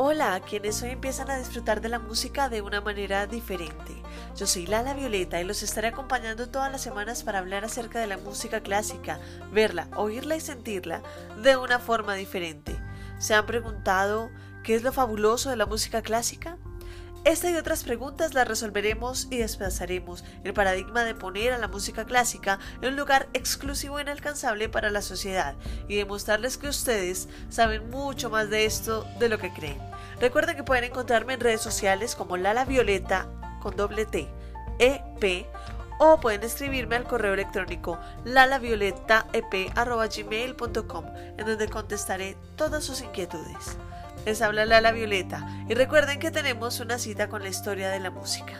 Hola a quienes hoy empiezan a disfrutar de la música de una manera diferente. Yo soy Lala Violeta y los estaré acompañando todas las semanas para hablar acerca de la música clásica, verla, oírla y sentirla de una forma diferente. ¿Se han preguntado qué es lo fabuloso de la música clásica? Esta y otras preguntas las resolveremos y desplazaremos el paradigma de poner a la música clásica en un lugar exclusivo e inalcanzable para la sociedad y demostrarles que ustedes saben mucho más de esto de lo que creen. Recuerden que pueden encontrarme en redes sociales como Lala Violeta con doble T, EP o pueden escribirme al correo electrónico lalavioletaep.gmail.com en donde contestaré todas sus inquietudes. Les habla Lala Violeta y recuerden que tenemos una cita con la historia de la música.